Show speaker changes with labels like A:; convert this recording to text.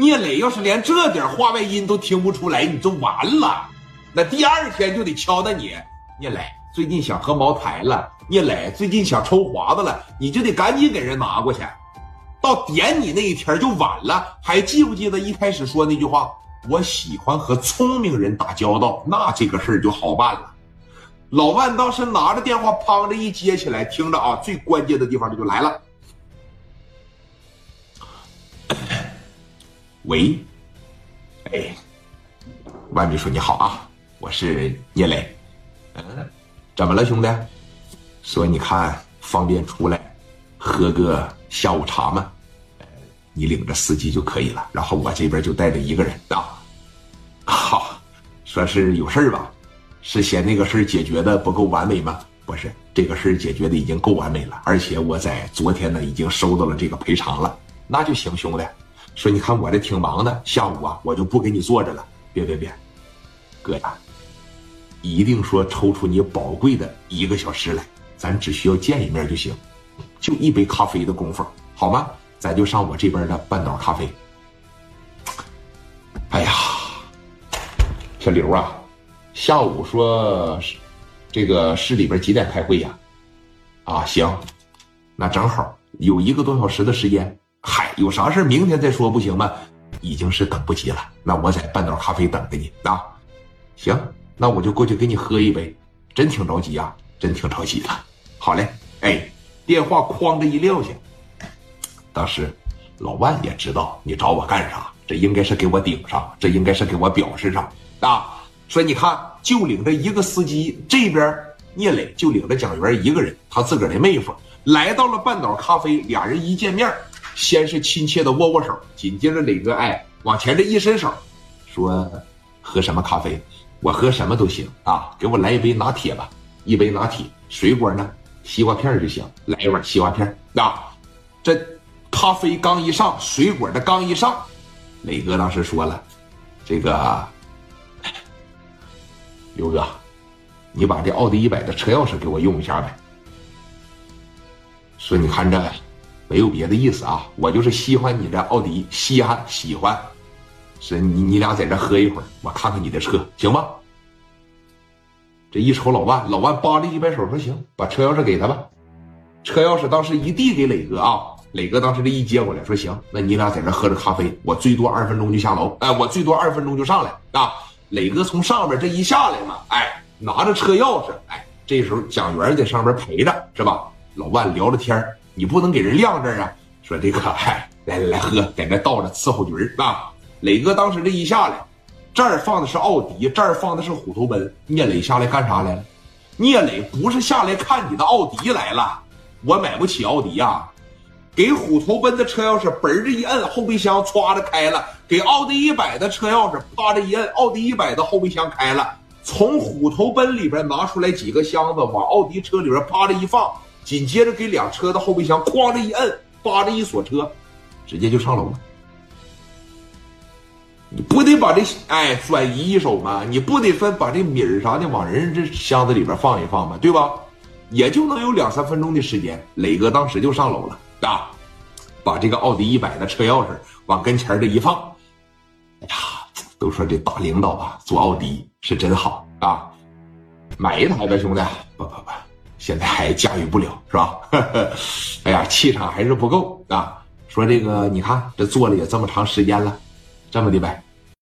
A: 聂磊要是连这点话外音都听不出来，你就完了。那第二天就得敲打你。聂磊最近想喝茅台了，聂磊最近想抽华子了，你就得赶紧给人拿过去。到点你那一天就晚了。还记不记得一开始说那句话？我喜欢和聪明人打交道，那这个事儿就好办了。老万当时拿着电话，砰的一接起来，听着啊，最关键的地方这就来了。喂，哎，万秘书你好啊，我是聂磊。嗯，怎么了，兄弟？说你看方便出来喝个下午茶吗？你领着司机就可以了，然后我这边就带着一个人啊。好，说是有事儿吧？是嫌那个事儿解决的不够完美吗？不是，这个事儿解决的已经够完美了，而且我在昨天呢已经收到了这个赔偿了，那就行，兄弟。说你看我这挺忙的，下午啊我就不给你坐着了。别别别，哥呀，一定说抽出你宝贵的一个小时来，咱只需要见一面就行，就一杯咖啡的功夫，好吗？咱就上我这边的半岛咖啡。哎呀，小刘啊，下午说这个市里边几点开会呀？啊，行，那正好有一个多小时的时间。嗨，有啥事明天再说不行吗？已经是等不及了。那我在半岛咖啡等着你啊。行，那我就过去给你喝一杯。真挺着急啊，真挺着急的。好嘞，哎，电话哐的一撂下。当时老万也知道你找我干啥，这应该是给我顶上，这应该是给我表示上啊。说你看，就领着一个司机，这边聂磊就领着蒋元一个人，他自个儿的妹夫来到了半岛咖啡，俩人一见面。先是亲切的握握手，紧接着磊哥哎往前这一伸手，说：“喝什么咖啡？我喝什么都行啊，给我来一杯拿铁吧，一杯拿铁，水果呢，西瓜片就行，来一碗西瓜片啊。”这咖啡刚一上，水果的刚一上，磊哥当时说了：“这个刘哥，你把这奥迪一百的车钥匙给我用一下呗。”说你看这。没有别的意思啊，我就是喜欢你这奥迪，稀罕喜欢，是你你俩在这喝一会儿，我看看你的车行吗？这一瞅老万，老万扒着一摆手说行，把车钥匙给他吧。车钥匙当时一递给磊哥啊，磊哥当时这一接过来说行，那你俩在这喝着咖啡，我最多二分钟就下楼，哎，我最多二分钟就上来啊。磊哥从上边这一下来嘛，哎，拿着车钥匙，哎，这时候蒋元在上边陪着是吧？老万聊着天你不能给人晾这儿啊！说这个，嗨，来来来喝，在那倒着伺候局儿啊。磊哥当时这一下来，这儿放的是奥迪，这儿放的是虎头奔。聂磊下来干啥来了？聂磊不是下来看你的奥迪来了，我买不起奥迪呀。给虎头奔的车钥匙嘣儿这一摁，后备箱歘的开了；给奥迪一百的车钥匙啪的一摁，奥迪一百的后备箱开了。从虎头奔里边拿出来几个箱子，往奥迪车里边啪的一放。紧接着给两车的后备箱哐的一摁，叭的一锁车，直接就上楼了。你不得把这哎转移一手吗？你不得分把这米儿啥的往人这箱子里边放一放吗？对吧？也就能有两三分钟的时间，磊哥当时就上楼了啊，把这个奥迪一百的车钥匙往跟前这一放。哎呀，都说这大领导啊，做奥迪是真好啊，买一台呗，兄弟。不不不。现在还驾驭不了是吧？哎呀，气场还是不够啊！说这个，你看这做了也这么长时间了，这么的呗，